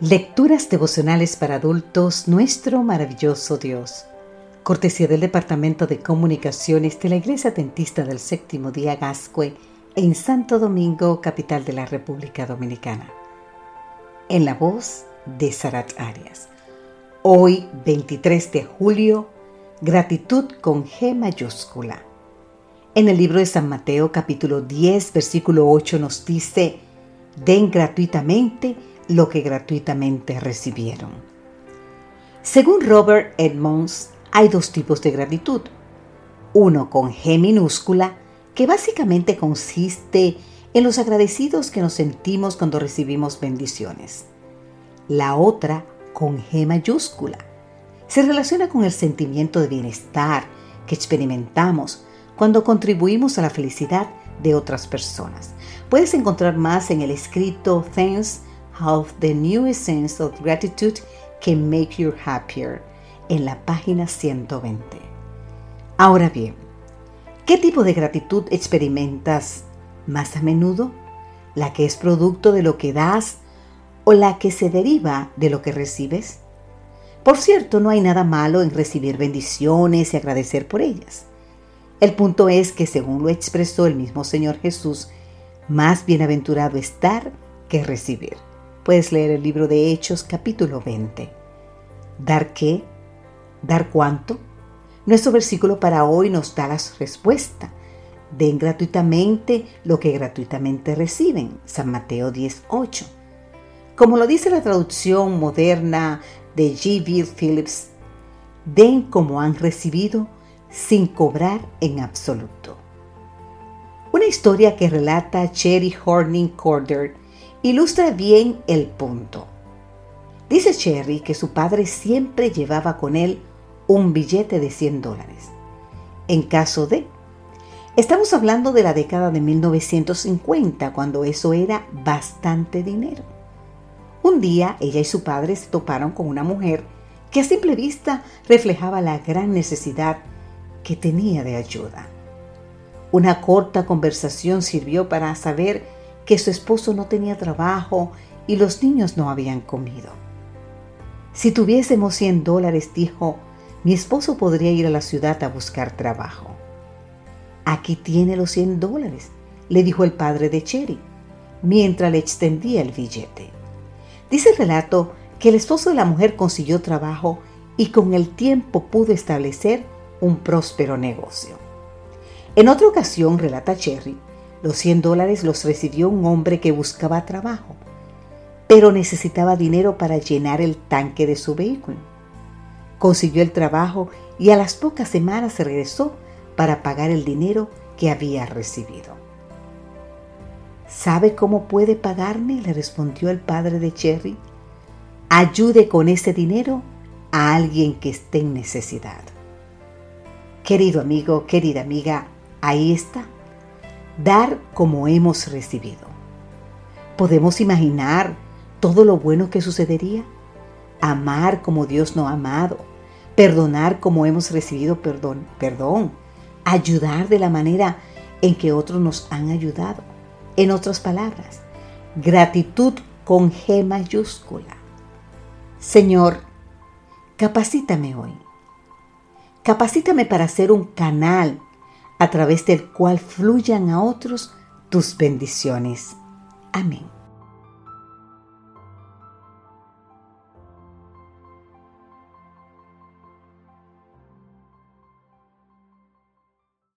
Lecturas devocionales para adultos, nuestro maravilloso Dios. Cortesía del Departamento de Comunicaciones de la Iglesia Dentista del Séptimo Día Gascue en Santo Domingo, capital de la República Dominicana. En la voz de Sarat Arias. Hoy, 23 de julio, gratitud con G mayúscula. En el libro de San Mateo capítulo 10, versículo 8 nos dice, den gratuitamente lo que gratuitamente recibieron. Según Robert Edmonds, hay dos tipos de gratitud. Uno con G minúscula, que básicamente consiste en los agradecidos que nos sentimos cuando recibimos bendiciones. La otra con G mayúscula. Se relaciona con el sentimiento de bienestar que experimentamos cuando contribuimos a la felicidad de otras personas. Puedes encontrar más en el escrito Thanks How the New Essence of Gratitude Can Make You Happier en la página 120. Ahora bien, ¿qué tipo de gratitud experimentas más a menudo? ¿La que es producto de lo que das o la que se deriva de lo que recibes? Por cierto, no hay nada malo en recibir bendiciones y agradecer por ellas. El punto es que, según lo expresó el mismo Señor Jesús, más bienaventurado estar que recibir. Puedes leer el libro de Hechos capítulo 20. ¿Dar qué? ¿Dar cuánto? Nuestro versículo para hoy nos da la respuesta. Den gratuitamente lo que gratuitamente reciben. San Mateo 10:8. Como lo dice la traducción moderna de G. Phillips, den como han recibido sin cobrar en absoluto. Una historia que relata Cherry Horning Corder ilustra bien el punto. Dice Cherry que su padre siempre llevaba con él un billete de 100 dólares. En caso de... Estamos hablando de la década de 1950, cuando eso era bastante dinero. Un día ella y su padre se toparon con una mujer que a simple vista reflejaba la gran necesidad que tenía de ayuda. Una corta conversación sirvió para saber que su esposo no tenía trabajo y los niños no habían comido. Si tuviésemos 100 dólares, dijo, mi esposo podría ir a la ciudad a buscar trabajo. Aquí tiene los 100 dólares, le dijo el padre de Cherry, mientras le extendía el billete. Dice el relato que el esposo de la mujer consiguió trabajo y con el tiempo pudo establecer un próspero negocio. En otra ocasión, relata Cherry, los 100 dólares los recibió un hombre que buscaba trabajo, pero necesitaba dinero para llenar el tanque de su vehículo. Consiguió el trabajo y a las pocas semanas se regresó para pagar el dinero que había recibido. ¿Sabe cómo puede pagarme? le respondió el padre de Cherry. Ayude con ese dinero a alguien que esté en necesidad. Querido amigo, querida amiga, ahí está dar como hemos recibido. ¿Podemos imaginar todo lo bueno que sucedería? Amar como Dios nos ha amado, perdonar como hemos recibido perdón, perdón, ayudar de la manera en que otros nos han ayudado. En otras palabras, gratitud con G mayúscula. Señor, capacítame hoy. Capacítame para ser un canal a través del cual fluyan a otros tus bendiciones. Amén.